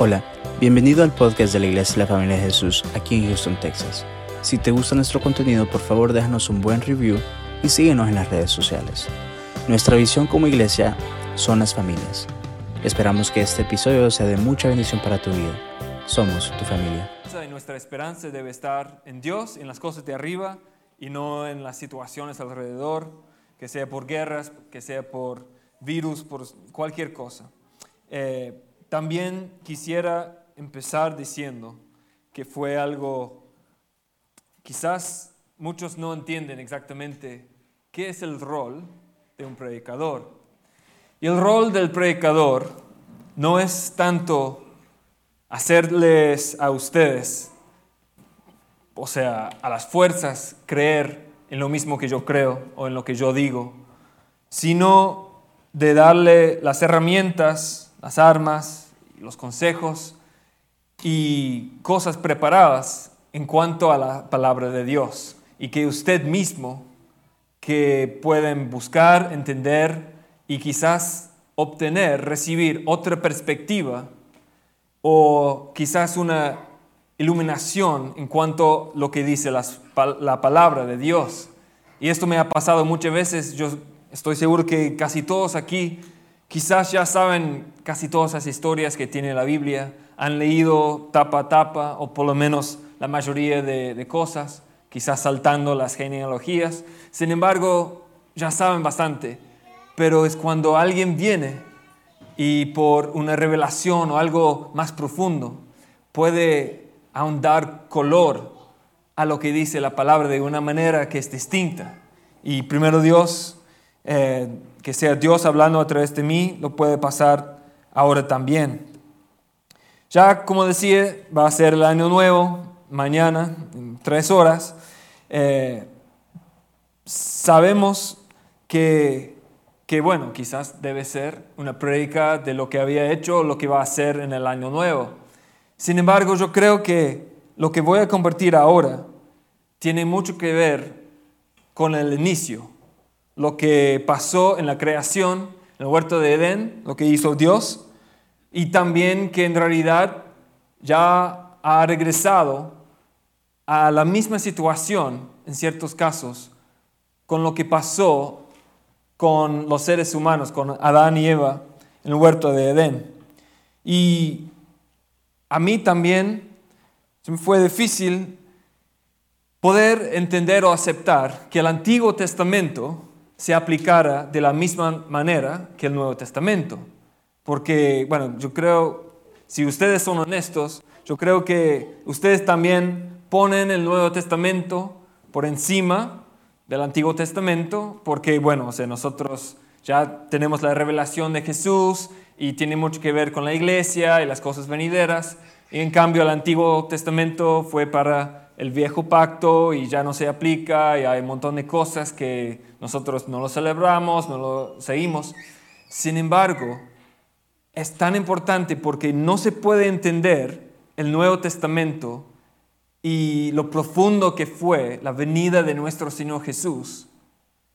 Hola, bienvenido al podcast de la Iglesia de la Familia de Jesús aquí en Houston, Texas. Si te gusta nuestro contenido, por favor déjanos un buen review y síguenos en las redes sociales. Nuestra visión como iglesia son las familias. Esperamos que este episodio sea de mucha bendición para tu vida. Somos tu familia. Y nuestra esperanza debe estar en Dios, en las cosas de arriba y no en las situaciones alrededor, que sea por guerras, que sea por virus, por cualquier cosa. Eh, también quisiera empezar diciendo que fue algo, quizás muchos no entienden exactamente qué es el rol de un predicador. Y el rol del predicador no es tanto hacerles a ustedes, o sea, a las fuerzas, creer en lo mismo que yo creo o en lo que yo digo, sino de darle las herramientas las armas, los consejos y cosas preparadas en cuanto a la palabra de Dios y que usted mismo que pueden buscar, entender y quizás obtener, recibir otra perspectiva o quizás una iluminación en cuanto a lo que dice la palabra de Dios. Y esto me ha pasado muchas veces, yo estoy seguro que casi todos aquí Quizás ya saben casi todas las historias que tiene la Biblia, han leído tapa a tapa o por lo menos la mayoría de, cosas, quizás saltando las genealogías. Sin embargo, ya saben bastante, pero es cuando alguien viene y por una revelación o algo más profundo puede ahondar color a lo que dice la palabra de una manera que es distinta. Y primero Dios eh, que sea Dios hablando a través de mí, lo puede pasar ahora también. Ya, como decía, va a ser el año nuevo, mañana, en tres horas. Eh, sabemos que, que, bueno, quizás debe ser una prédica de lo que había hecho o lo que va a hacer en el año nuevo. Sin embargo, yo creo que lo que voy a compartir ahora tiene mucho que ver con el inicio lo que pasó en la creación, en el huerto de Edén, lo que hizo Dios, y también que en realidad ya ha regresado a la misma situación, en ciertos casos, con lo que pasó con los seres humanos, con Adán y Eva, en el huerto de Edén. Y a mí también me fue difícil poder entender o aceptar que el Antiguo Testamento se aplicara de la misma manera que el Nuevo Testamento. Porque, bueno, yo creo, si ustedes son honestos, yo creo que ustedes también ponen el Nuevo Testamento por encima del Antiguo Testamento, porque, bueno, o sea, nosotros ya tenemos la revelación de Jesús y tiene mucho que ver con la iglesia y las cosas venideras, y en cambio el Antiguo Testamento fue para el viejo pacto y ya no se aplica y hay un montón de cosas que nosotros no lo celebramos, no lo seguimos. Sin embargo, es tan importante porque no se puede entender el Nuevo Testamento y lo profundo que fue la venida de nuestro Señor Jesús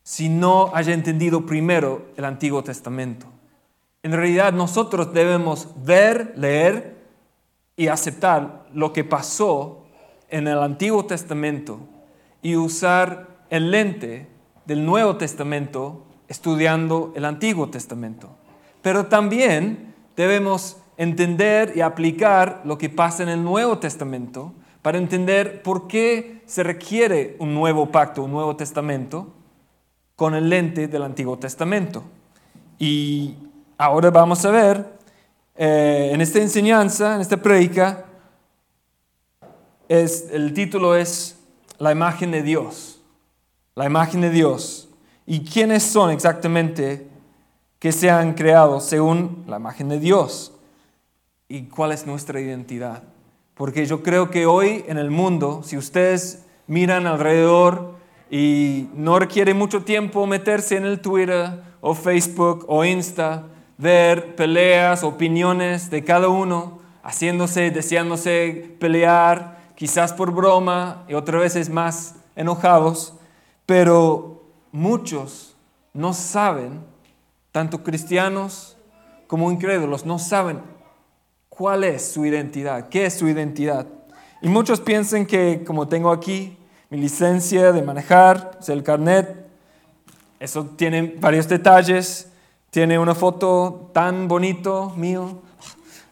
si no haya entendido primero el Antiguo Testamento. En realidad nosotros debemos ver, leer y aceptar lo que pasó en el Antiguo Testamento y usar el lente del Nuevo Testamento estudiando el Antiguo Testamento. Pero también debemos entender y aplicar lo que pasa en el Nuevo Testamento para entender por qué se requiere un nuevo pacto, un nuevo testamento, con el lente del Antiguo Testamento. Y ahora vamos a ver eh, en esta enseñanza, en esta prédica, el título es La imagen de Dios. La imagen de Dios. ¿Y quiénes son exactamente que se han creado según la imagen de Dios? ¿Y cuál es nuestra identidad? Porque yo creo que hoy en el mundo, si ustedes miran alrededor y no requiere mucho tiempo meterse en el Twitter o Facebook o Insta, ver peleas, opiniones de cada uno, haciéndose, deseándose pelear, quizás por broma y otras veces más enojados, pero muchos no saben, tanto cristianos como incrédulos, no saben ¿Cuál es su identidad? ¿Qué es su identidad? Y muchos piensan que como tengo aquí mi licencia de manejar, es el carnet, eso tiene varios detalles, tiene una foto tan bonito mío,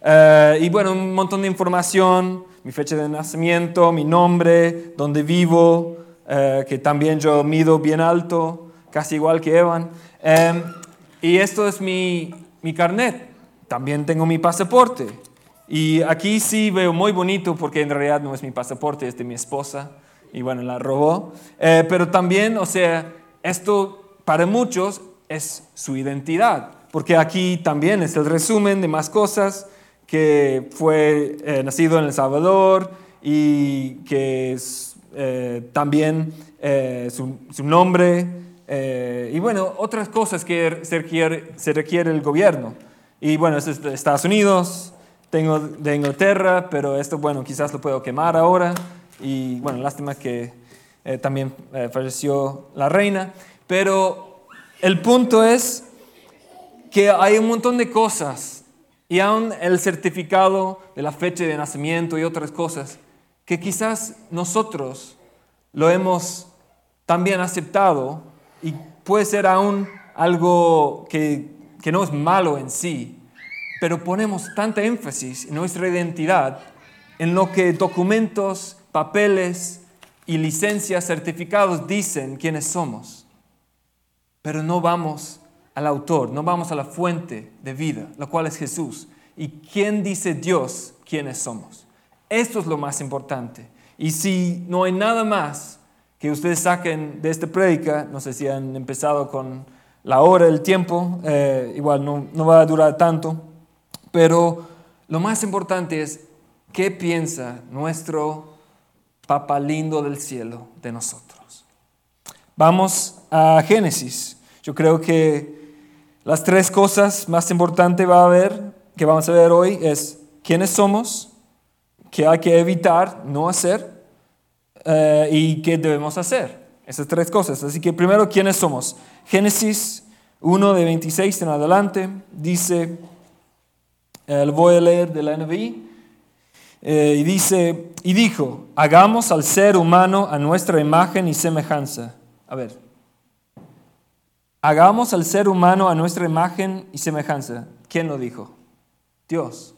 eh, y bueno, un montón de información, mi fecha de nacimiento, mi nombre, dónde vivo, eh, que también yo mido bien alto, casi igual que Evan. Em, y esto es mi, mi carnet. También tengo mi pasaporte. Y aquí sí veo muy bonito porque en realidad no es mi pasaporte, es de mi esposa. Y bueno, la robó. Eh, pero también, o sea, esto para muchos es su identidad. Porque aquí también es el resumen de más cosas que fue eh, nacido en El Salvador y que eh, también su, su, nombre y bueno, otras cosas que se requiere, se requiere el gobierno. Y bueno, es de Estados Unidos, tengo de Inglaterra, pero esto, bueno, quizás lo puedo quemar ahora. Y bueno, lástima que eh, también eh, falleció la reina. Pero el punto es que hay un montón de cosas, y aún el certificado de la fecha de nacimiento y otras cosas, que quizás nosotros lo hemos también aceptado y puede ser aún algo que que no es malo en sí, pero ponemos tanta énfasis en nuestra identidad en lo que documentos, papeles y licencias, certificados dicen quiénes somos. Pero no vamos al autor, no vamos a la fuente de vida, la cual es Jesús. ¿Y quién dice Dios quiénes somos? Esto es lo más importante. Y si no hay nada más que ustedes saquen de esta prédica, no sé si han empezado con la hora, el tiempo, eh, igual no, no va a durar tanto, pero lo más importante es qué piensa nuestro Papa lindo del cielo de nosotros. Vamos a Génesis. Yo creo que las tres cosas más importantes va a ver, que vamos a ver hoy es quiénes somos, qué hay que evitar no hacer eh, y qué debemos hacer. Esas tres cosas. Así que primero, ¿quiénes somos? Génesis 1 de 26 en adelante dice, eh, lo voy a leer de la eh, y dice, y dijo, hagamos al ser humano a nuestra imagen y semejanza. A ver, hagamos al ser humano a nuestra imagen y semejanza. ¿Quién lo dijo? Dios.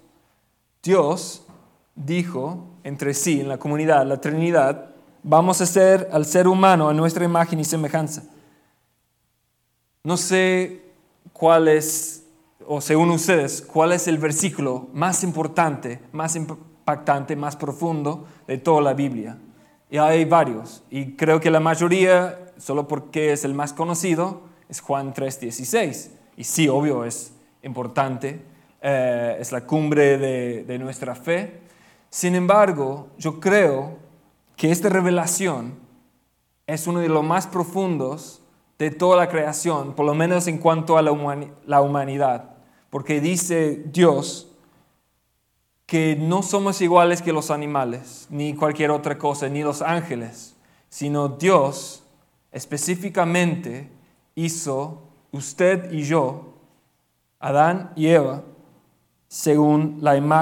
Dios dijo entre sí, en la comunidad, la Trinidad, vamos a ser al ser humano a nuestra imagen y semejanza. No sé cuál es, o según ustedes, cuál es el versículo más importante, más impactante, más profundo de toda la Biblia. Y hay varios, y creo que la mayoría, solo porque es el más conocido, es Juan 3:16. Y sí, obvio, es importante, eh, es la cumbre de, de nuestra fe. Sin embargo, yo creo que esta revelación es uno de los más profundos de toda la creación, por lo menos en cuanto a la, humanidad, porque dice Dios que no somos iguales que los animales, ni cualquier otra cosa, ni los ángeles, sino Dios específicamente hizo usted y yo, Adán y Eva, según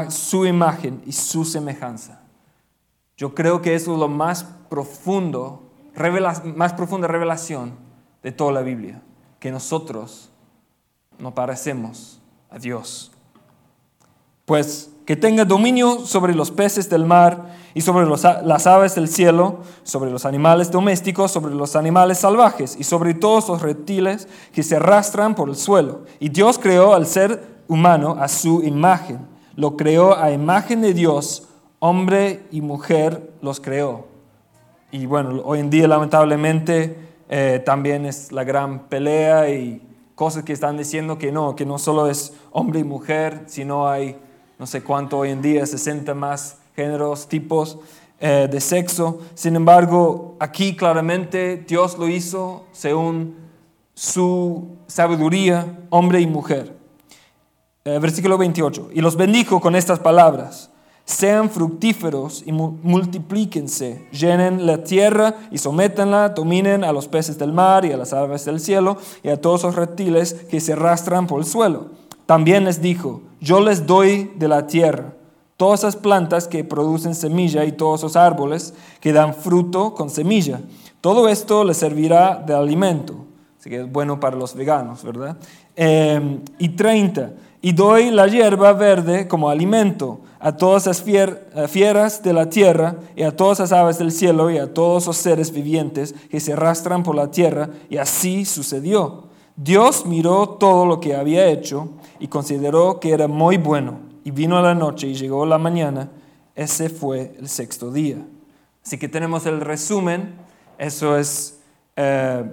su imagen y su semejanza. Yo creo que eso es lo más profundo, más profunda revelación de toda la Biblia, que nosotros no parecemos a Dios. Pues que tenga dominio sobre los peces del mar y sobre las aves del cielo, sobre los animales domésticos, sobre los animales salvajes y sobre todos los reptiles que se arrastran por el suelo. Y Dios creó al ser humano a su imagen. Lo creó a imagen de Dios hombre y mujer los creó. Y bueno, hoy en día lamentablemente eh, también es la gran pelea y cosas que están diciendo que no, que no solo es hombre y mujer, sino hay no sé cuánto hoy en día, 60 más géneros, tipos eh, de sexo. Sin embargo, aquí claramente Dios lo hizo según su sabiduría, hombre y mujer. Eh, versículo 28. Y los bendijo con estas palabras sean fructíferos y multiplíquense, llenen la tierra y sométanla, dominen a los peces del mar y a las aves del cielo y a todos los reptiles que se arrastran por el suelo. También les dijo, yo les doy de la tierra todas esas plantas que producen semilla y todos esos árboles que dan fruto con semilla. Todo esto les servirá de alimento. Así que es bueno para los veganos, ¿verdad? Em, y 30. Y doy la hierba verde como alimento a todas las fieras de la tierra y a todas las aves del cielo y a todos los seres vivientes que se arrastran por la tierra. Y así sucedió. Dios miró todo lo que había hecho y consideró que era muy bueno. Y vino a la noche y llegó la mañana. Ese fue el sexto día. Así que tenemos el resumen. Eso es, eh,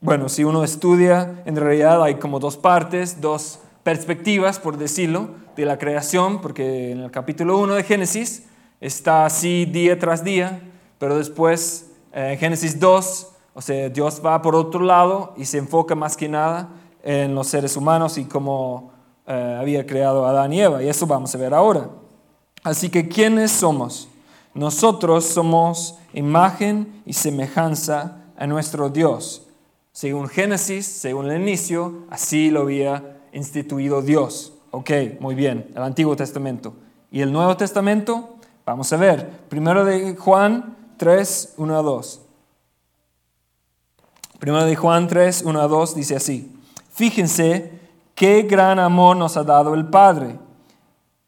bueno, si uno estudia, en realidad hay como dos partes, dos perspectivas, por decirlo, de la creación, porque en el capítulo 1 de Génesis está así día tras día, pero después eh, en Génesis 2, o sea, Dios va por otro lado y se enfoca más que nada en los seres humanos y cómo eh, había creado a Adán y Eva, y eso vamos a ver ahora. Así que, ¿quiénes somos? Nosotros somos imagen y semejanza a nuestro Dios. Según Génesis, según el inicio, así lo había instituido Dios. Ok, muy bien, el Antiguo Testamento. ¿Y el Nuevo Testamento? Vamos a ver. Primero de Juan 3, 1 a 2. Primero de Juan 3, 1 a 2 dice así. Fíjense qué gran amor nos ha dado el Padre,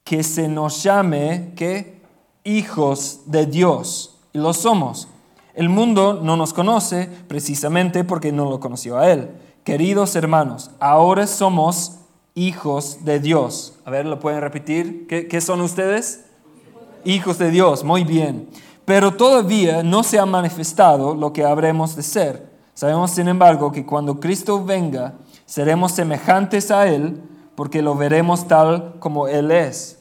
que se nos llame que hijos de Dios. Y lo somos. El mundo no nos conoce precisamente porque no lo conoció a Él. Queridos hermanos, ahora somos hijos de Dios. A ver, ¿lo pueden repetir? ¿Qué, son ustedes? Hijos de Dios, muy bien. Pero todavía no se ha manifestado lo que habremos de ser. Sabemos, sin embargo, que cuando Cristo venga, seremos semejantes a Él, porque lo veremos tal como Él es.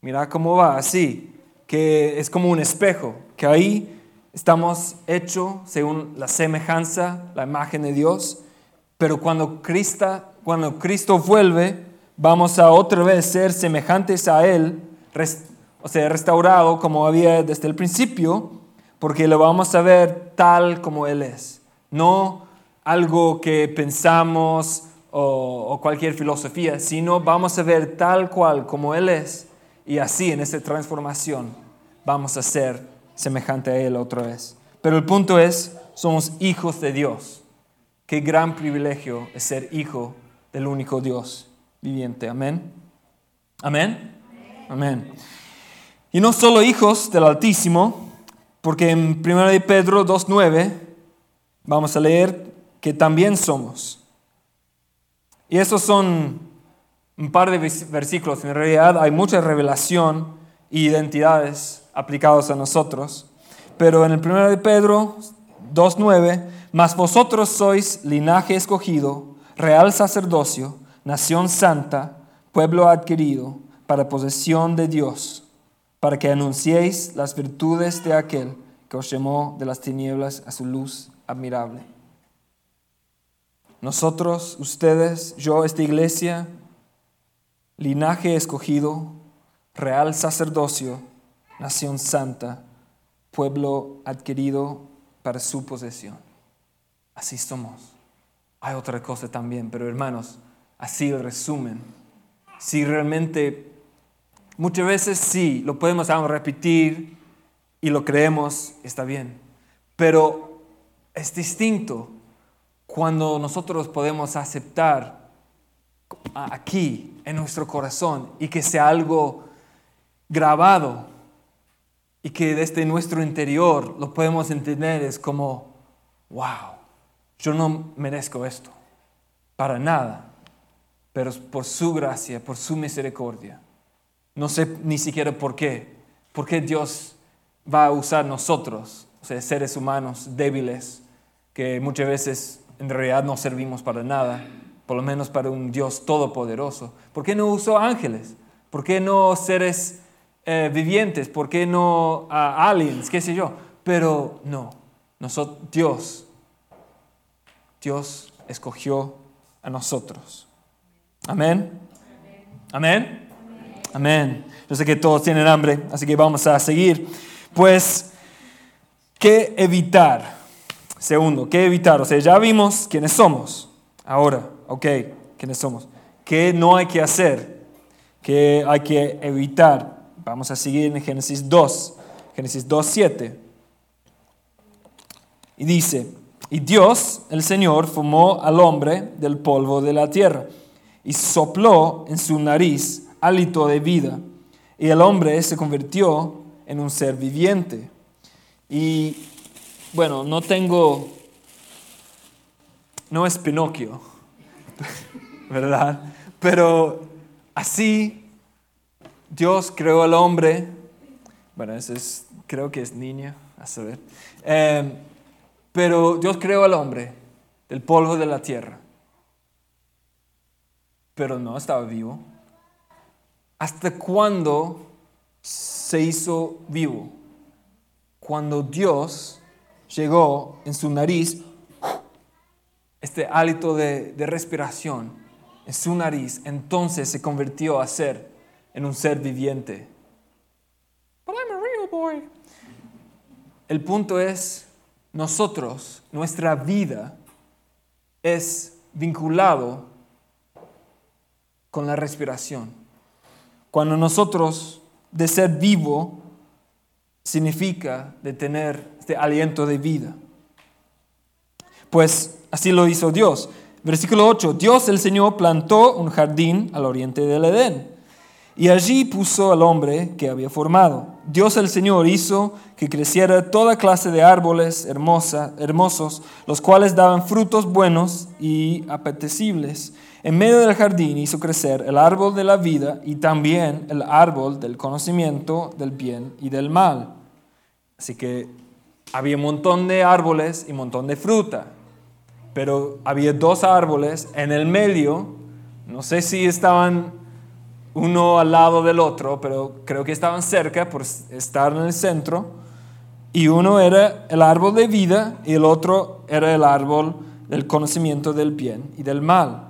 Mira cómo va, así, que es como un espejo, que ahí estamos hechos según la semejanza, la imagen de Dios, pero cuando Cristo, cuando Cristo vuelve, vamos a otra vez ser semejantes a Él, o sea, restaurado como había desde el principio, porque lo vamos a ver tal como Él es. No algo que pensamos o, cualquier filosofía, sino vamos a ver tal cual como Él es. Y así en esa transformación vamos a ser semejante a Él otra vez. Pero el punto es, somos hijos de Dios. Qué gran privilegio es ser hijo del único Dios viviente. Amén. Amén. Amén. Y no solo hijos del Altísimo, porque en 1 de Pedro 2.9 vamos a leer que también somos. Y esos son un par de versículos. En realidad hay mucha revelación e identidades aplicadas a nosotros. Pero en el 1 de Pedro 2.9 mas vosotros sois linaje escogido, real sacerdocio, nación santa, pueblo adquirido, para posesión de Dios, para que anunciéis las virtudes de aquel que os llamó de las tinieblas a su luz admirable. Nosotros, ustedes, yo, esta iglesia, linaje escogido, real sacerdocio, nación santa, pueblo adquirido para su posesión. Así somos. Hay otra cosa también, pero hermanos, así el resumen. Si realmente, muchas veces sí, lo podemos repetir y lo creemos, está bien. Pero es distinto cuando nosotros podemos aceptar aquí, en nuestro corazón, y que sea algo grabado y que desde nuestro interior lo podemos entender, es como, wow, yo no merezco esto, para nada, pero por su gracia, por su misericordia. No sé ni siquiera por qué, por qué Dios va a usar nosotros, o sea, seres humanos débiles, que muchas veces en realidad no servimos para nada, por lo menos para un Dios todopoderoso. ¿Por qué no usó ángeles? ¿Por qué no seres eh, vivientes? ¿Por qué no aliens? ¿Qué sé yo? Pero no, nosotros, Dios Dios escogió a nosotros. Amén. Amén. Amén. Yo sé que todos tienen hambre, así que vamos a seguir. Pues, ¿qué evitar? Segundo, ¿qué evitar? O sea, ya vimos quiénes somos. Ahora, ok, quiénes somos. qué no hay que hacer, qué hay que evitar. Vamos a seguir en Génesis 2, Génesis 2, 7. Y dice, y Dios, el Señor, formó al hombre del polvo de la tierra y sopló en su nariz hálito de vida. Y el hombre se convirtió en un ser viviente. Y bueno, no tengo, no es Pinocchio, ¿verdad? Pero así Dios creó al hombre, bueno, eso es, creo que es niña, a saber. Eh, pero Dios creó al hombre del polvo de la tierra, pero no estaba vivo. ¿Hasta cuándo se hizo vivo? Cuando Dios llegó en su nariz este hálito de, de respiración en su nariz, entonces se convirtió a ser en un ser viviente. But I'm a real boy. El punto es nosotros, nuestra vida es vinculado con la respiración. Cuando nosotros de ser vivo significa de tener este aliento de vida. Pues así lo hizo Dios. Versículo 8, Dios el Señor plantó un jardín al oriente del Edén y allí puso al hombre que había formado. Dios el Señor hizo que creciera toda clase de árboles hermosa, hermosos, los cuales daban frutos buenos y apetecibles. En medio del jardín hizo crecer el árbol de la vida y también el árbol del conocimiento del bien y del mal. Así que había un montón de árboles y un montón de fruta, pero había dos árboles en el medio, no sé si estaban uno al lado del otro, pero creo que estaban cerca por estar en el centro. Y uno era el árbol de vida y el otro era el árbol del conocimiento del bien y del mal.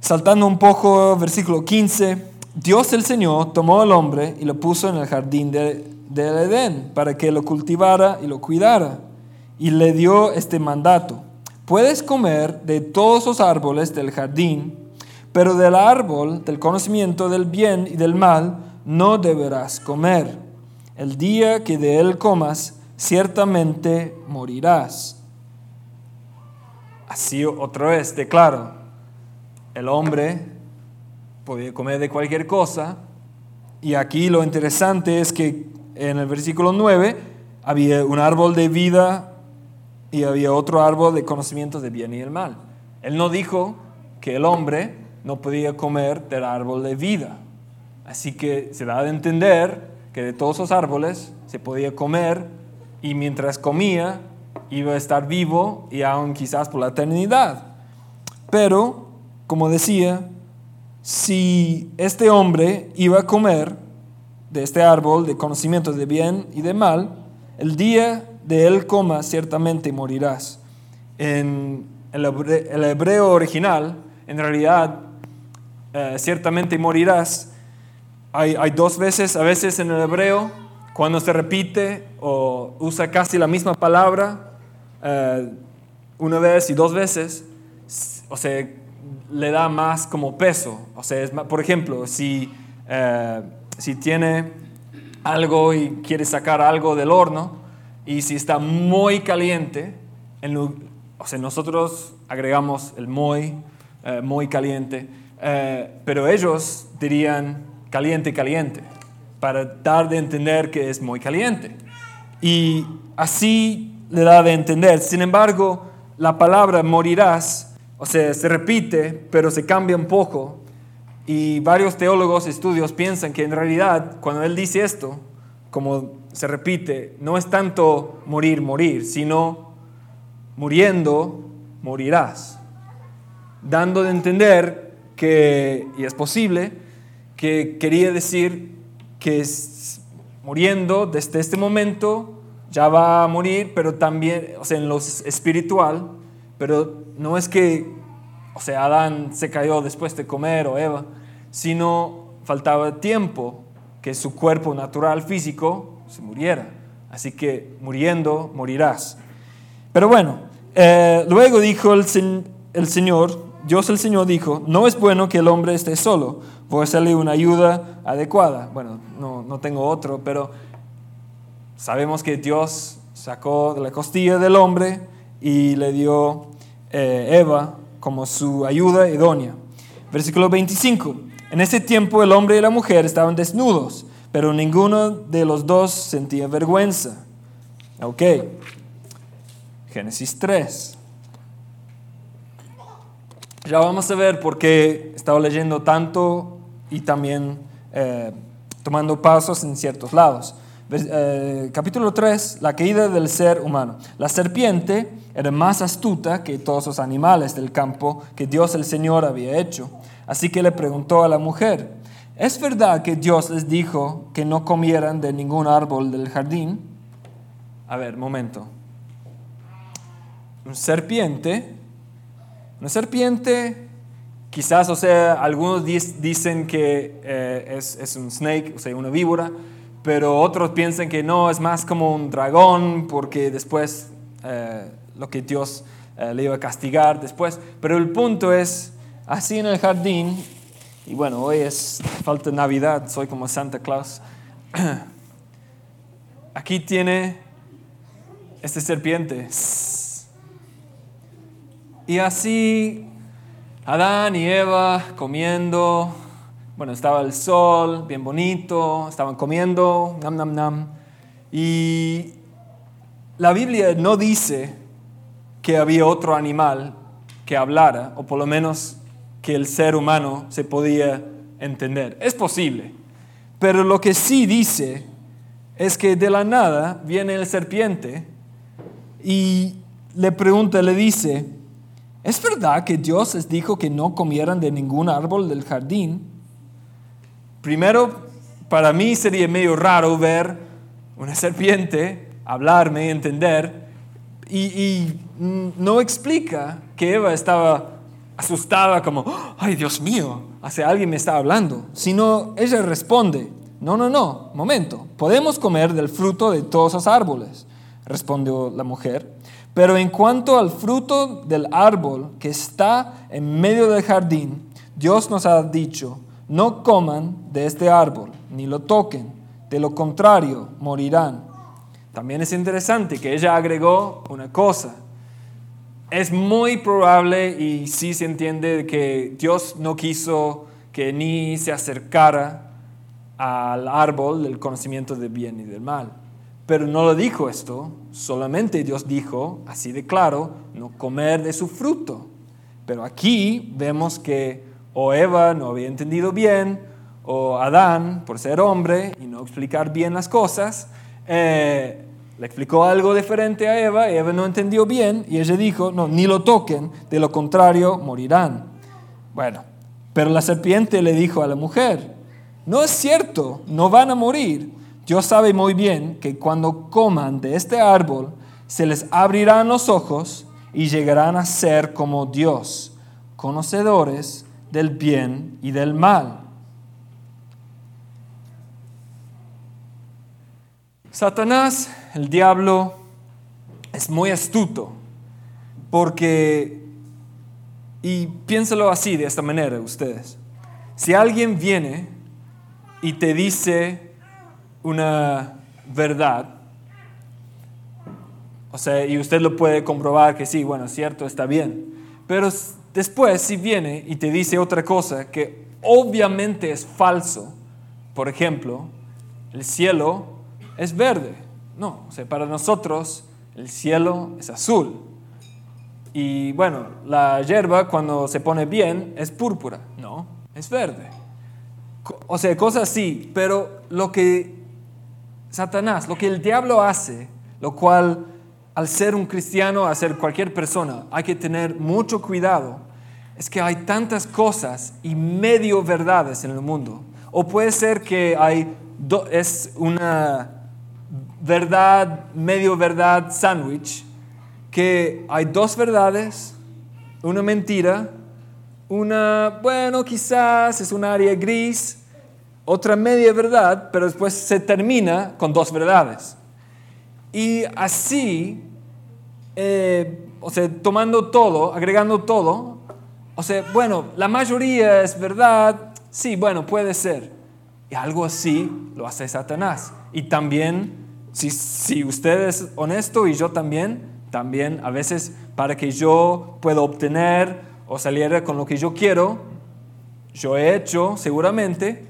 Saltando un poco, versículo 15, Dios el Señor tomó al hombre y lo puso en el jardín de, del Edén para que lo cultivara y lo cuidara. Y le dio este mandato, puedes comer de todos los árboles del jardín, pero del árbol del conocimiento del bien y del mal no deberás comer. El día que de él comas, ciertamente morirás. Así otra vez declaro, el hombre podía comer de cualquier cosa, y aquí lo interesante es que en el versículo 9 había un árbol de vida y había otro árbol de conocimiento del bien y del mal. Él no dijo que el hombre no podía comer del árbol de vida. Así que se da de entender que de todos los árboles se podía comer y mientras comía iba a estar vivo y aún quizás por la eternidad. Pero, como decía, si este hombre iba a comer de este árbol de conocimiento de bien y de mal, el día de él coma ciertamente morirás. En el hebreo original, en realidad eh, ciertamente morirás. Hay, dos veces, a veces en el hebreo, cuando se repite o usa casi la misma palabra, eh, una vez y dos veces, o sea, le da más como peso. O sea, por ejemplo, si, eh, si tiene algo y quiere sacar algo del horno, y si está muy caliente, en o sea, nosotros agregamos el muy, muy caliente, eh, pero ellos dirían caliente, caliente, para dar de entender que es muy caliente. Y así le da de entender. Sin embargo, la palabra morirás, o sea, se repite, pero se cambia un poco. Y varios teólogos, estudios piensan que en realidad, cuando él dice esto, como se repite, no es tanto morir, morir, sino muriendo, morirás. Dando de entender que, y es posible, que quería decir que muriendo desde este momento ya va a morir, pero también, o sea, en lo espiritual, pero no es que, o sea, Adán se cayó después de comer o Eva, sino faltaba tiempo que su cuerpo natural físico se muriera. Así que muriendo, morirás. Pero bueno, eh, luego dijo el, el Señor, Dios el Señor dijo, no es bueno que el hombre esté solo, voy a hacerle una ayuda adecuada. Bueno, no, no tengo otro, pero sabemos que Dios sacó de la costilla del hombre y le dio eh, Eva como su ayuda idónea. Versículo 25. En ese tiempo el hombre y la mujer estaban desnudos, pero ninguno de los dos sentía vergüenza. Ok. Génesis 3. Ya vamos a ver por qué estaba leyendo tanto y también eh, tomando pasos en ciertos lados. Eh, capítulo 3, la caída del ser humano. La serpiente era más astuta que todos los animales del campo que Dios el Señor había hecho. Así que le preguntó a la mujer, ¿es verdad que Dios les dijo que no comieran de ningún árbol del jardín? A ver, momento. Un serpiente, una serpiente, quizás, o sea, algunos dicen que eh, es, es un snake, o sea, una víbora, pero otros piensan que no, es más como un dragón, porque después eh, lo que Dios eh, le iba a castigar después. Pero el punto es, así en el jardín, y bueno, hoy es falta Navidad, soy como Santa Claus. Aquí tiene este serpiente. Y así Adán y Eva comiendo, bueno, estaba el sol, bien bonito, estaban comiendo, nam, nam, nam. Y la Biblia no dice que había otro animal que hablara, o por lo menos que el ser humano se podía entender. Es posible, pero lo que sí dice es que de la nada viene el serpiente y le pregunta, le dice, ¿es verdad que Dios les dijo que no comieran de ningún árbol del jardín? Primero, para mí sería medio raro ver una serpiente hablarme, entender, y, no explica que Eva estaba asustada como, ay Dios mío, hace alguien me está hablando, sino ella responde, no, no, no, momento, podemos comer del fruto de todos los árboles, respondió la mujer, pero en cuanto al fruto del árbol que está en medio del jardín, Dios nos ha dicho, no coman de este árbol, ni lo toquen, de lo contrario morirán. También es interesante que ella agregó una cosa. Es muy probable y sí se entiende que Dios no quiso que ni se acercara al árbol del conocimiento del bien y del mal. Pero no lo dijo esto, solamente Dios dijo, así de claro, no comer de su fruto. Pero aquí vemos que o Eva no había entendido bien, o Adán, por ser hombre y no explicar bien las cosas, eh, le explicó algo diferente a Eva, Eva no entendió bien y ella dijo, no, ni lo toquen, de lo contrario morirán. Bueno, pero la serpiente le dijo a la mujer, no es cierto, no van a morir. Dios sabe muy bien que cuando coman de este árbol, se les abrirán los ojos y llegarán a ser como Dios, conocedores del bien y del mal. Satanás, el diablo, es muy astuto porque, y piénselo así, de esta manera ustedes, si alguien viene y te dice una verdad, o sea, y usted lo puede comprobar que sí, bueno, cierto, está bien, pero Después, si viene y te dice otra cosa que obviamente es falso, por ejemplo, el cielo es verde. No, o sea, para nosotros el cielo es azul. Y bueno, la hierba cuando se pone bien es púrpura. No, es verde. O sea, cosas así, pero lo que Satanás, lo que el diablo hace, lo cual al ser un cristiano, a ser cualquier persona, hay que tener mucho cuidado. Es que hay tantas cosas y medio verdades en el mundo. O puede ser que hay es una verdad, medio verdad sándwich, que hay dos verdades, una mentira, una, bueno, quizás es un área gris, otra media verdad, pero después se termina con dos verdades. Y así, eh, o sea, tomando todo, agregando todo, O sea, bueno, la mayoría es verdad, sí, bueno, puede ser. Y algo así lo hace Satanás. Y también, si, si usted es honesto y yo también, también a veces para que yo pueda obtener o salir con lo que yo quiero, yo he hecho seguramente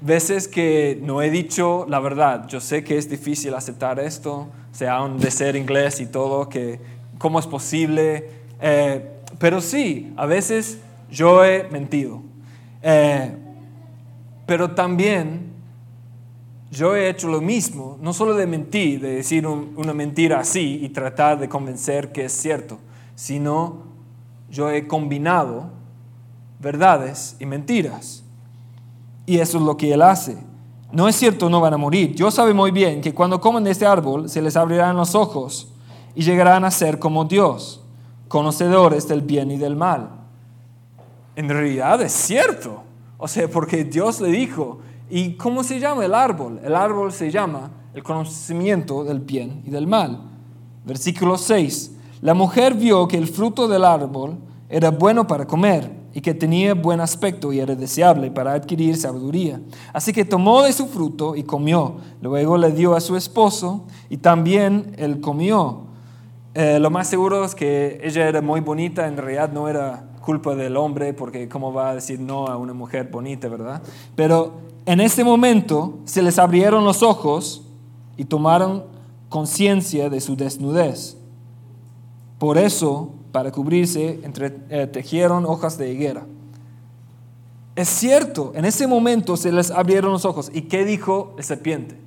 veces que no he dicho la verdad. Yo sé que es difícil aceptar esto, sea un de ser inglés y todo, que cómo es posible. Eh, pero sí, a veces yo he mentido. Eh, pero también yo he hecho lo mismo, no solo de mentir, de decir una mentira así y tratar de convencer que es cierto, sino yo he combinado verdades y mentiras. Y eso es lo que él hace. No es cierto, no van a morir. Dios sabe muy bien que cuando comen de este árbol se les abrirán los ojos y llegarán a ser como Dios, conocedores del bien y del mal. En realidad es cierto. O sea, porque Dios le dijo, ¿y cómo se llama el árbol? El árbol se llama el conocimiento del bien y del mal. Versículo 6. La mujer vio que el fruto del árbol era bueno para comer y que tenía buen aspecto y era deseable para adquirir sabiduría. Así que tomó de su fruto y comió. Luego le dio a su esposo y también él comió. Eh, lo más seguro es que ella era muy bonita, en realidad no era culpa del hombre, porque cómo va a decir no a una mujer bonita, ¿verdad? Pero en ese momento se les abrieron los ojos y tomaron conciencia de su desnudez. Por eso para cubrirse, entre, eh, tejieron hojas de higuera. Es cierto, en ese momento se les abrieron los ojos. ¿Y qué dijo el serpiente?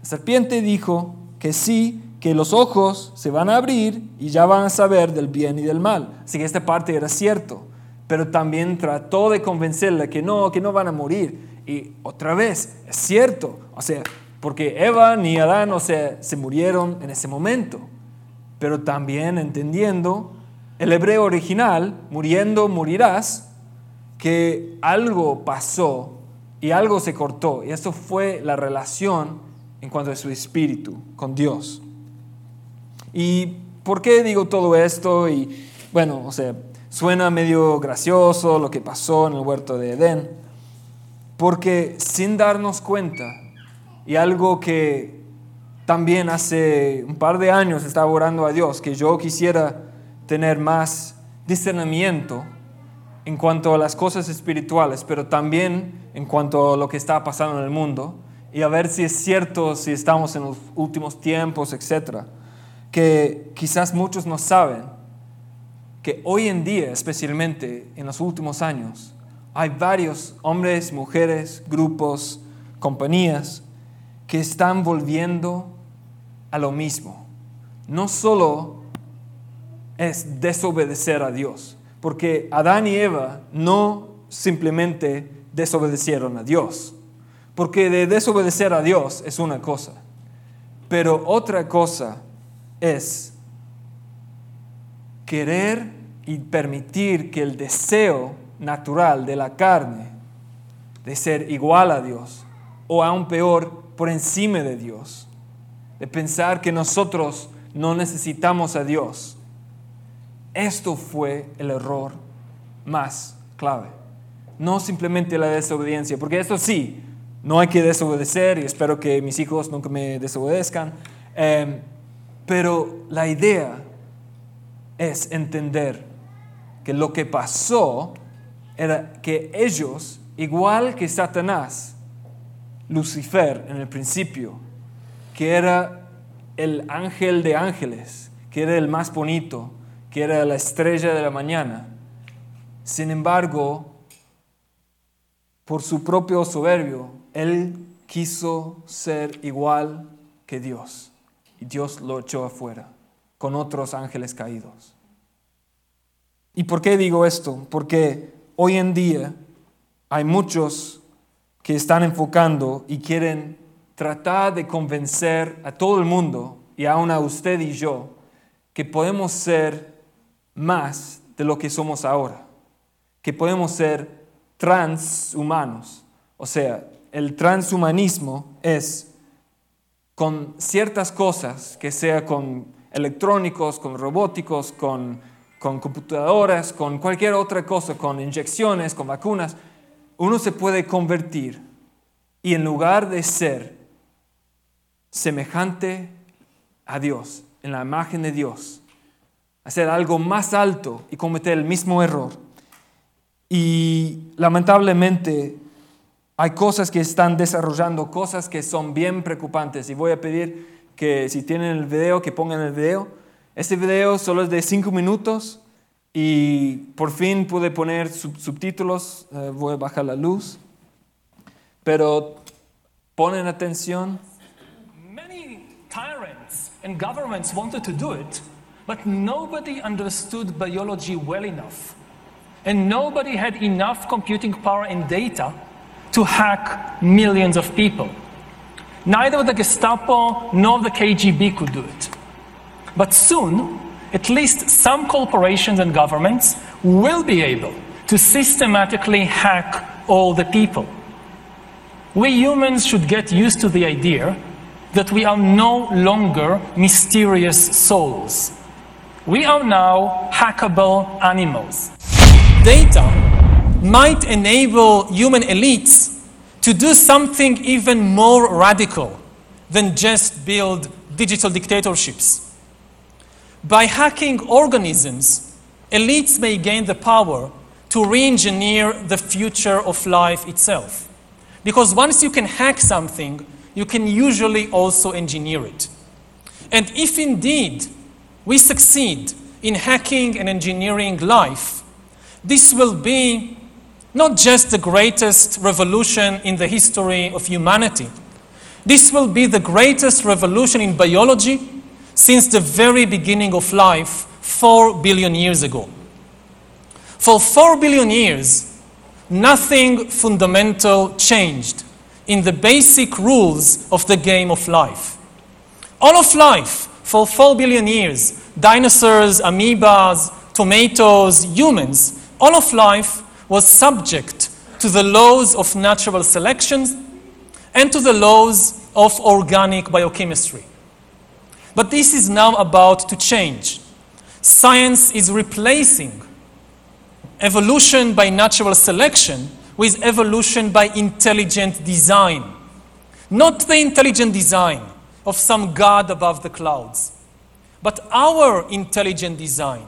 El serpiente dijo que sí, que los ojos se van a abrir y ya van a saber del bien y del mal. Así que esta parte era cierto, pero también trató de convencerle que no, que no van a morir. Y otra vez, es cierto, o sea, porque Eva ni Adán, o sea, se murieron en ese momento pero también entendiendo el hebreo original, muriendo morirás, que algo pasó y algo se cortó. Y esto fue la relación en cuanto a su espíritu con Dios. ¿Y por qué digo todo esto? Y bueno, o sea, suena medio gracioso lo que pasó en el huerto de Edén, porque sin darnos cuenta, y algo que también hace un par de años estaba orando a Dios que yo quisiera tener más discernimiento en cuanto a las cosas espirituales, pero también en cuanto a lo que está pasando en el mundo y a ver si es cierto, si estamos en los últimos tiempos, etc. Que quizás muchos no saben que hoy en día, especialmente en los últimos años, hay varios hombres, mujeres, grupos, compañías que están volviendo a lo mismo. No solo es desobedecer a Dios, porque Adán y Eva no simplemente desobedecieron a Dios, porque de desobedecer a Dios es una cosa, pero otra cosa es querer y permitir que el deseo natural de la carne de ser igual a Dios, o aún peor, por encima de Dios, de pensar que nosotros no necesitamos a Dios. Esto fue el error más clave. No simplemente la desobediencia, porque esto sí, no hay que desobedecer y espero que mis hijos nunca me desobedezcan, em, pero la idea es entender que lo que pasó era que ellos, igual que Satanás, Lucifer en el principio, que era el ángel de ángeles, que era el más bonito, que era la estrella de la mañana. Sin embargo, por su propio soberbio, él quiso ser igual que Dios. Y Dios lo echó afuera con otros ángeles caídos. ¿Y por qué digo esto? Porque hoy en día hay muchos que están enfocando y quieren tratar de convencer a todo el mundo y aún a usted y yo que podemos ser más de lo que somos ahora, que podemos ser transhumanos. O sea, el transhumanismo es con ciertas cosas, que sea con electrónicos, con robóticos, con con computadoras, con cualquier otra cosa, con inyecciones, con vacunas, uno se puede convertir y en lugar de ser semejante a Dios, en la imagen de Dios, hacer algo más alto y cometer el mismo error. Y lamentablemente hay cosas que están desarrollando, cosas que son bien preocupantes. Y voy a pedir que si tienen el video, que pongan el video. Este video solo es de cinco minutos y por fin pude poner subtítulos. Eh, voy a bajar la luz. Pero ponen atención. Many tyrants and governments wanted to do it, but nobody understood biology well enough. And nobody had enough computing power and data to hack millions of people. Neither the Gestapo nor the KGB could do it. But soon, at least some corporations and governments will be able to systematically hack all the people. We humans should get used to the idea that we are no longer mysterious souls. We are now hackable animals. Data might enable human elites to do something even more radical than just build digital dictatorships. By hacking organisms, elites may gain the power to re engineer the future of life itself. Because once you can hack something, you can usually also engineer it. And if indeed we succeed in hacking and engineering life, this will be not just the greatest revolution in the history of humanity. This will be the greatest revolution in biology since the very beginning of life, four billion years ago. For four billion years, nothing fundamental changed in the basic rules of the game of life. All of life, for four billion years, dinosaurs, amoebas, tomatoes, humans, all of life was subject to the laws of natural selection and to the laws of organic biochemistry. But this is now about to change. Science is replacing evolution by natural selection with evolution by intelligent design. Not the intelligent design of some God above the clouds, but our intelligent design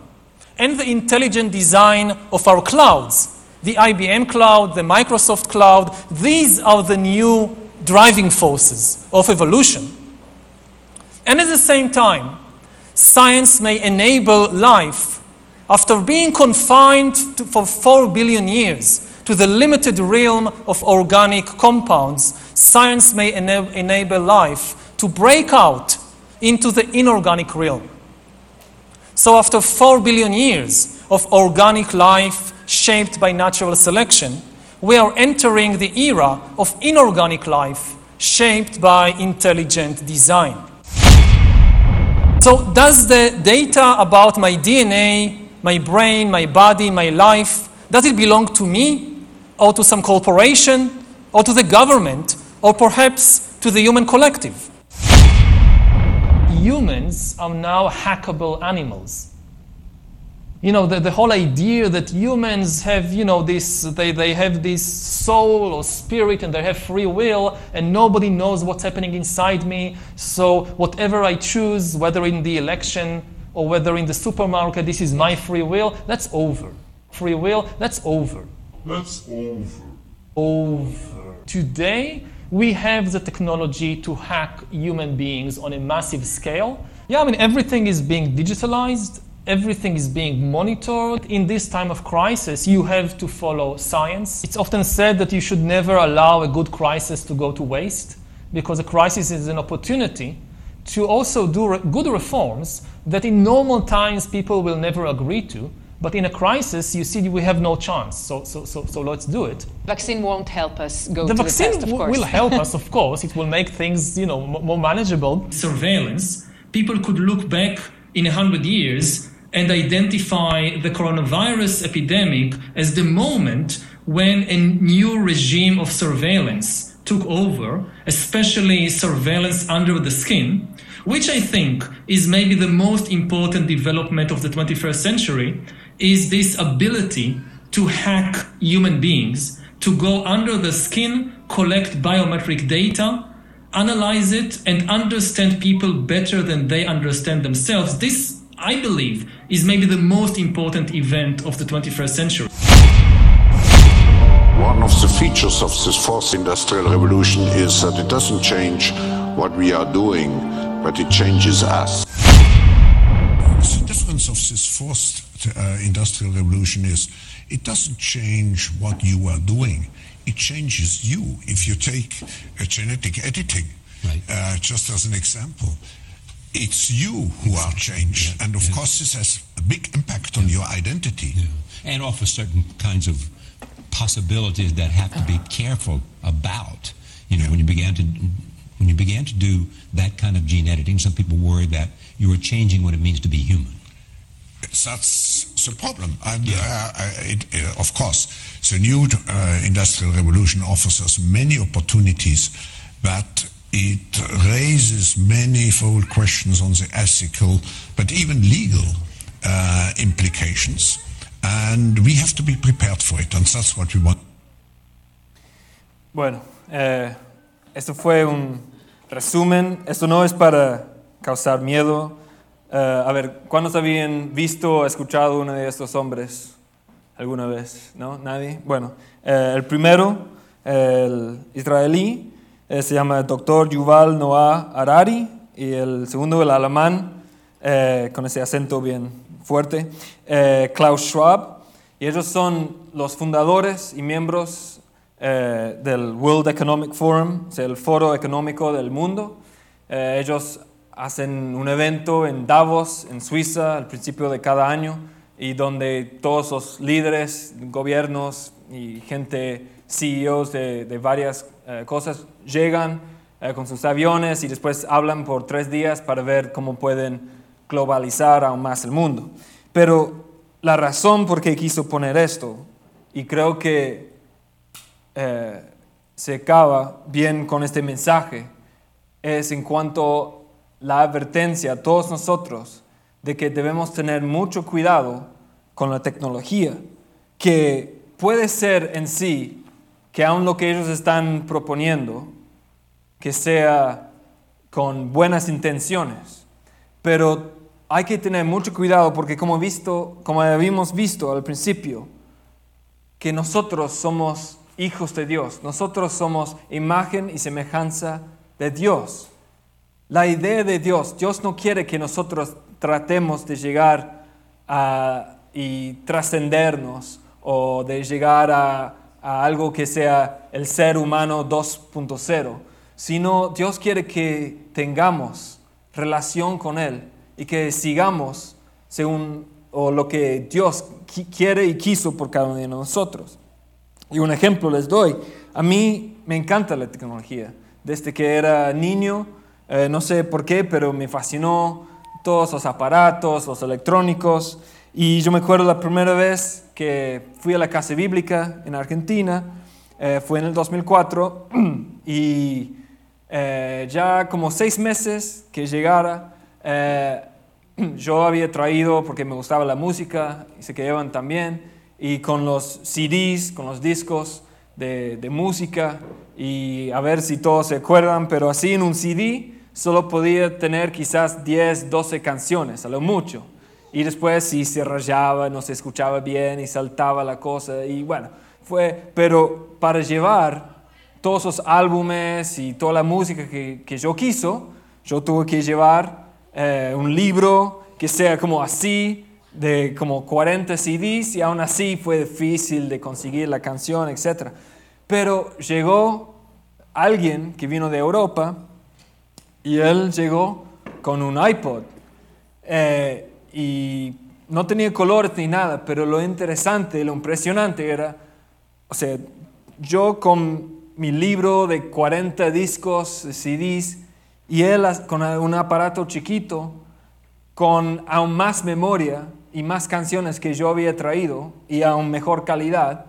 and the intelligent design of our clouds. The IBM cloud, the Microsoft cloud, these are the new driving forces of evolution. And at the same time, science may enable life after being confined to, for four billion years to the limited realm of organic compounds, science may ena- enable life to break out into the inorganic realm. So, after four billion years of organic life shaped by natural selection, we are entering the era of inorganic life shaped by intelligent design. So, does the data about my DNA, my brain, my body, my life, does it belong to me or to some corporation or to the government or perhaps to the human collective? Humans are now hackable animals you know, the, the whole idea that humans have, you know, this, they, they have this soul or spirit and they have free will and nobody knows what's happening inside me. So whatever I choose, whether in the election or whether in the supermarket, this is my free will, that's over. Free will, that's over. That's over. Over. Today, we have the technology to hack human beings on a massive scale. Yeah, I mean, everything is being digitalized everything is being monitored. In this time of crisis, you have to follow science. It's often said that you should never allow a good crisis to go to waste because a crisis is an opportunity to also do re- good reforms that in normal times people will never agree to. But in a crisis, you see, we have no chance. So, so, so, so let's do it. Vaccine won't help us go the to vaccine the test, w- will help us, of course. It will make things, you know, m- more manageable. Surveillance. People could look back in a hundred years and identify the coronavirus epidemic as the moment when a new regime of surveillance took over, especially surveillance under the skin, which I think is maybe the most important development of the 21st century, is this ability to hack human beings, to go under the skin, collect biometric data, analyze it, and understand people better than they understand themselves. This, I believe, is maybe the most important event of the 21st century. One of the features of this fourth industrial revolution is that it doesn't change what we are doing, but it changes us. The difference of this fourth uh, industrial revolution is it doesn't change what you are doing. It changes you. If you take a genetic editing, Right. uh, just as an example, it's you who are changed. Yeah, And of yeah. course, this has a big impact on your identity. Yeah. And offers certain kinds of possibilities that have to be careful about. You know, when you began to when you began to do that kind of gene editing, some people worry that you were changing what it means to be human. That's the problem. And uh, it, uh, of course, the new uh, industrial revolution offers us many opportunities, but it raises manifold questions on the ethical, but even legal uh, implications. And we have to be prepared for it, and that's what we want. Bueno, eh, esto fue un resumen. Esto no es para causar miedo. Eh, a ver, ¿cuántos habían visto o escuchado uno de estos hombres alguna vez? ¿No? ¿Nadie? Bueno, eh, el primero, el israelí, eh, se llama Dr. Yuval Noah Harari y el segundo, el alemán, eh, con ese acento bien fuerte, eh, Klaus Schwab. Y ellos son los fundadores y miembros eh, del World Economic Forum, o sea, el foro económico del mundo. Eh, ellos hacen un evento en Davos, en Suiza, al principio de cada año, y donde todos los líderes, gobiernos y gente, CEOs de, varias eh, cosas, llegan eh, con sus aviones y después hablan por tres días para ver cómo pueden globalizar aún más el mundo. Pero la razón por qué quiso poner esto, y creo que eh, se acaba bien con este mensaje es en cuanto la advertencia a todos nosotros de que debemos tener mucho cuidado con la tecnología, que puede ser en sí que aun lo que ellos están proponiendo, que sea con buenas intenciones, pero hay que tener mucho cuidado porque como, visto, como habíamos visto al principio, que nosotros somos hijos de Dios, nosotros somos imagen y semejanza de Dios. La idea de Dios, Dios no quiere que nosotros tratemos de llegar a, y trascendernos o de llegar a, a algo que sea el ser humano 2.0, sino Dios quiere que tengamos relación con Él y que sigamos según o lo que Dios qui- quiere y quiso por cada uno de nosotros. Y un ejemplo les doy. A mí me encanta la tecnología. Desde que era niño, eh, no sé por qué, pero me fascinó todos los aparatos, los electrónicos. Y yo me acuerdo la primera vez que fui a la casa bíblica en Argentina, eh, fue en el 2004, y eh, ya como seis meses que llegara, eh, yo había traído, porque me gustaba la música, y se quedaban también, y con los CDs, con los discos de, de música, y a ver si todos se acuerdan, pero así en un CD solo podía tener quizás 10, 12 canciones, a lo mucho. Y después si se rayaba, no se escuchaba bien y saltaba la cosa, y bueno, fue, pero para llevar todos esos álbumes y toda la música que, que yo quiso, yo tuve que llevar eh, un libro que sea como así, de como 40 CDs, y aún así fue difícil de conseguir la canción, etc. Pero llegó alguien que vino de Europa y él llegó con un iPod. Eh, y no tenía colores ni nada, pero lo interesante, lo impresionante era, o sea, yo con mi libro de 40 discos, CDs, y él con un aparato chiquito, con aún más memoria y más canciones que yo había traído y aún mejor calidad,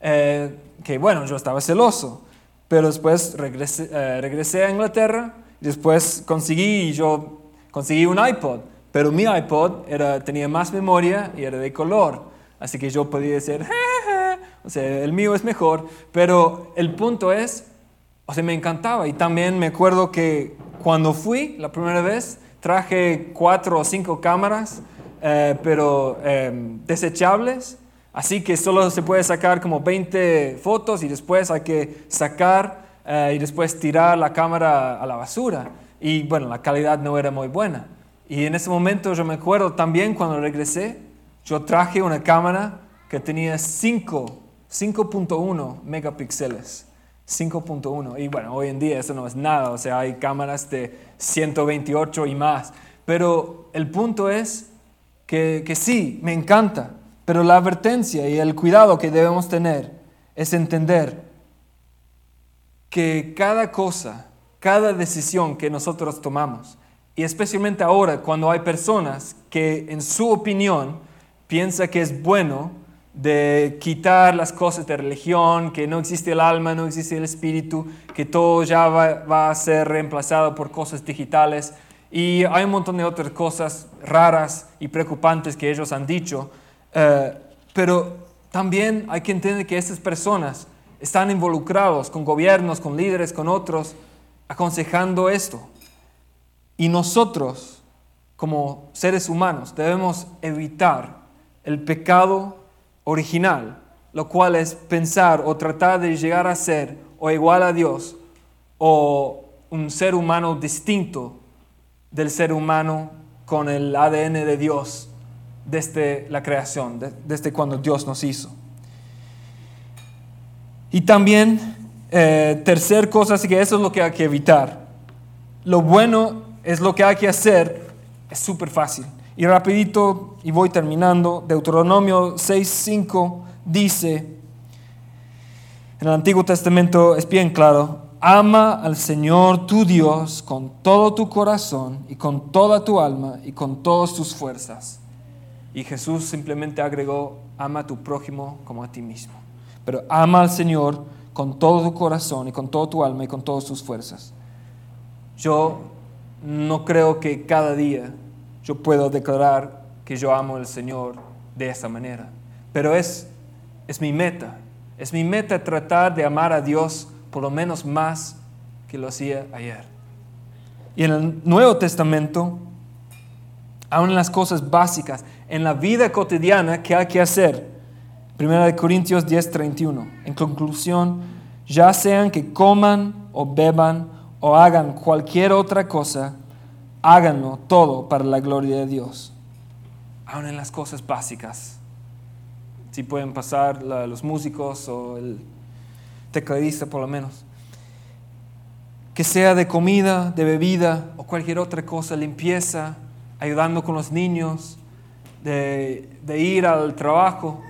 eh, que bueno, yo estaba celoso, pero después regresé, eh, regresé a Inglaterra, después conseguí, yo conseguí un iPod, pero mi iPod era, tenía más memoria y era de color, así que yo podía decir, o sea, el mío es mejor, pero el punto es, o sea, me encantaba. Y también me acuerdo que cuando fui la primera vez, traje cuatro o cinco cámaras, eh, pero eh, desechables, así que solo se puede sacar como 20 fotos y después hay que sacar eh, y después tirar la cámara a la basura. Y bueno, la calidad no era muy buena. Y en ese momento yo me acuerdo también cuando regresé, yo traje una cámara que tenía 5, 5.1 megapíxeles. 5.1. Y bueno, hoy en día eso no es nada, o sea, hay cámaras de 128 y más. Pero el punto es que, que sí, me encanta, pero la advertencia y el cuidado que debemos tener es entender que cada cosa, cada decisión que nosotros tomamos, y especialmente ahora cuando hay personas que en su opinión piensa que es bueno de quitar las cosas de religión, que no existe el alma, no existe el espíritu, que todo ya va, a ser reemplazado por cosas digitales. Y hay un montón de otras cosas raras y preocupantes que ellos han dicho. Eh, pero también hay que entender que estas personas están involucrados con gobiernos, con líderes, con otros, aconsejando esto. Y nosotros, como seres humanos, debemos evitar el pecado original, lo cual es pensar o tratar de llegar a ser o igual a Dios o un ser humano distinto del ser humano con el ADN de Dios desde la creación, de- desde cuando Dios nos hizo. Y también, eh, tercer cosa, así que eso es lo que hay que evitar. Lo bueno es lo que hay que hacer, es súper fácil. Y rapidito, y voy terminando, Deuteronomio 6.5 dice, en el Antiguo Testamento es bien claro, ama al Señor tu Dios con todo tu corazón y con toda tu alma y con todas tus fuerzas. Y Jesús simplemente agregó, ama a tu prójimo como a ti mismo. Pero ama al Señor con todo tu corazón y con toda tu alma y con todas tus fuerzas. Yo no creo que cada día yo puedo declarar que yo amo al Señor de esa manera, pero es, es mi meta. Es mi meta tratar de amar a Dios por lo menos más que lo hacía ayer. Y en el Nuevo Testamento, aún en las cosas básicas, en la vida cotidiana, ¿qué hay que hacer? Primera de Corintios 10:31. En conclusión, ya sean que coman o beban o hagan cualquier otra cosa, háganlo todo para la gloria de Dios. Aún en las cosas básicas. Si pueden pasar los músicos o el tecladista por lo menos. Que sea de comida, de bebida o cualquier otra cosa, limpieza, ayudando con los niños, de, de ir al trabajo,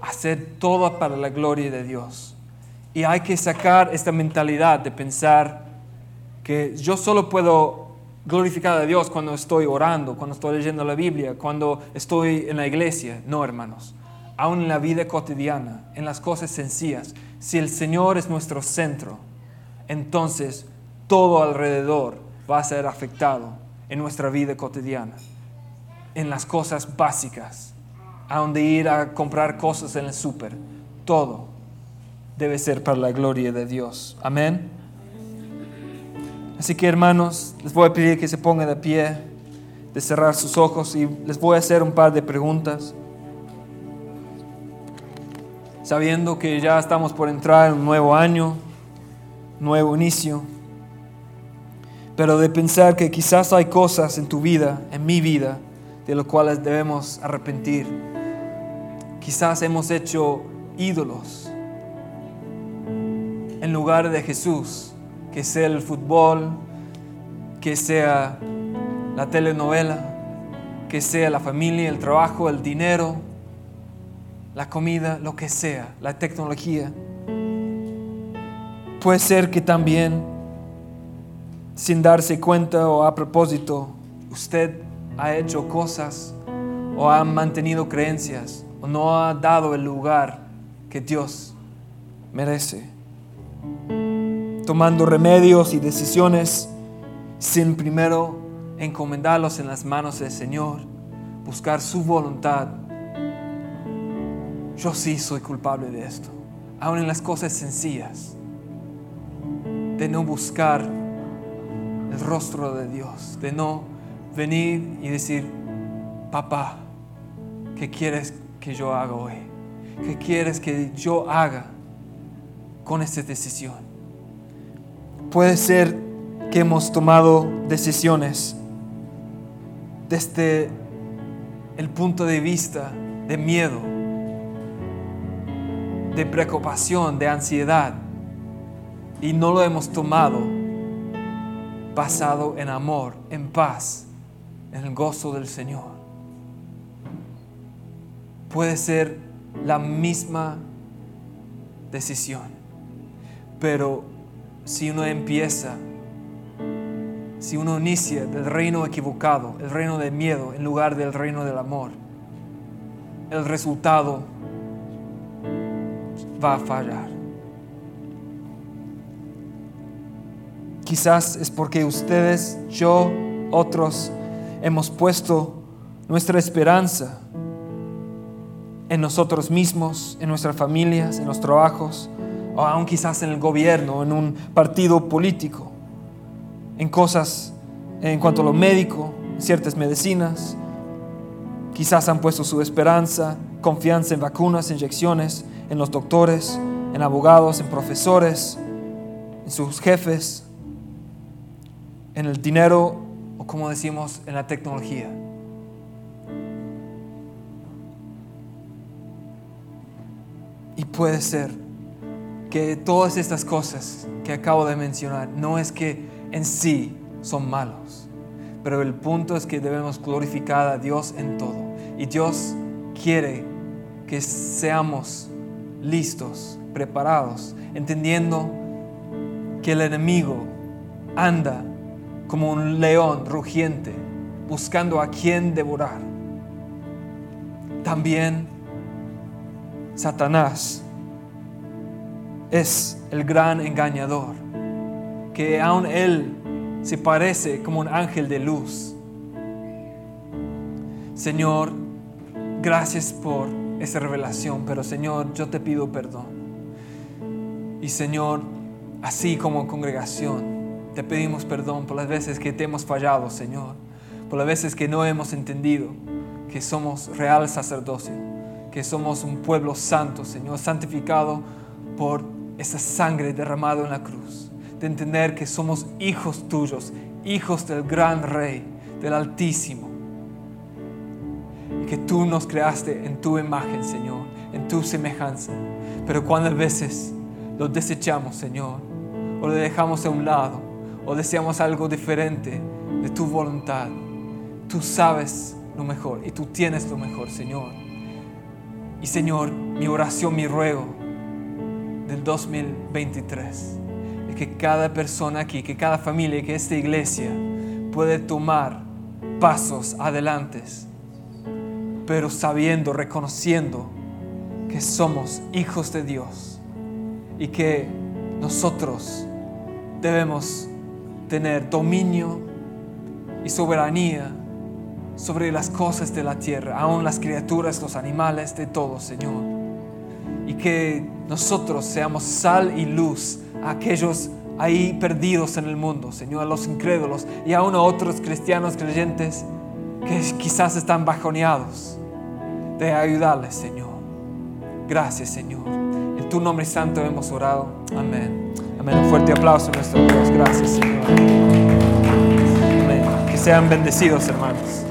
hacer todo para la gloria de Dios. Y hay que sacar esta mentalidad de pensar que yo solo puedo glorificar a Dios cuando estoy orando, cuando estoy leyendo la Biblia, cuando estoy en la iglesia. No, hermanos. Aún en la vida cotidiana, en las cosas sencillas, si el Señor es nuestro centro, entonces todo alrededor va a ser afectado en nuestra vida cotidiana, en las cosas básicas, a donde ir a comprar cosas en el súper, todo debe ser para la gloria de Dios. Amén. Así que hermanos, les voy a pedir que se pongan de pie, de cerrar sus ojos y les voy a hacer un par de preguntas. Sabiendo que ya estamos por entrar en un nuevo año, nuevo inicio, pero de pensar que quizás hay cosas en tu vida, en mi vida, de las cuales debemos arrepentir. Quizás hemos hecho ídolos en lugar de Jesús, que sea el fútbol, que sea la telenovela, que sea la familia, el trabajo, el dinero, la comida, lo que sea, la tecnología. Puede ser que también, sin darse cuenta o a propósito, usted ha hecho cosas o ha mantenido creencias o no ha dado el lugar que Dios merece. Tomando remedios y decisiones sin primero encomendarlos en las manos del Señor, buscar su voluntad. Yo sí soy culpable de esto, aun en las cosas sencillas, de no buscar el rostro de Dios, de no venir y decir, papá, ¿qué quieres que yo haga hoy? ¿Qué quieres que yo haga con esta decisión? Puede ser que hemos tomado decisiones desde el punto de vista de miedo, de preocupación, de ansiedad, y no lo hemos tomado basado en amor, en paz, en el gozo del Señor. Puede ser la misma decisión, pero si uno empieza, si uno inicia del reino equivocado, el reino del miedo, en lugar del reino del amor, el resultado va a fallar. Quizás es porque ustedes, yo, otros, hemos puesto nuestra esperanza en nosotros mismos, en nuestras familias, en los trabajos, o aún quizás en el gobierno, en un partido político, en cosas en cuanto a lo médico, ciertas medicinas. Quizás han puesto su esperanza, confianza en vacunas, inyecciones, en los doctores, en abogados, en profesores, en sus jefes, en el dinero o como decimos, en la tecnología. Y puede ser que todas estas cosas que acabo de mencionar no es que en sí son malos, pero el punto es que debemos glorificar a Dios en todo. Y Dios quiere que seamos listos, preparados, entendiendo que el enemigo anda como un león rugiente, buscando a quien devorar. También Satanás es el gran engañador, que aun él se parece como un ángel de luz. Señor, gracias por esa revelación, pero Señor, yo te pido perdón. Y Señor, así como congregación, te pedimos perdón por las veces que te hemos fallado, Señor, por las veces que no hemos entendido que somos real sacerdocio, que somos un pueblo santo, Señor, santificado por esa sangre derramada en la cruz, de entender que somos hijos tuyos, hijos del gran Rey, del Altísimo, y que tú nos creaste en tu imagen, Señor, en tu semejanza. Pero cuántas veces lo desechamos, Señor, o lo dejamos a un lado, o deseamos algo diferente de tu voluntad. Tú sabes lo mejor y tú tienes lo mejor, Señor. Y Señor, mi oración, mi ruego del 2023 es que cada persona aquí, que cada familia, que esta iglesia puede tomar pasos adelante, pero sabiendo, reconociendo que somos hijos de Dios y que nosotros debemos tener dominio y soberanía sobre las cosas de la tierra, aún las criaturas, los animales, de todo, Señor. Y que nosotros seamos sal y luz a aquellos ahí perdidos en el mundo, Señor, a los incrédulos y aún a otros cristianos creyentes que quizás están bajoneados, de ayudarles, Señor. Gracias, Señor. En tu nombre santo hemos orado. Amén. Amén. Un fuerte aplauso a nuestro Dios. Gracias, Señor. Amén. Que sean bendecidos, hermanos.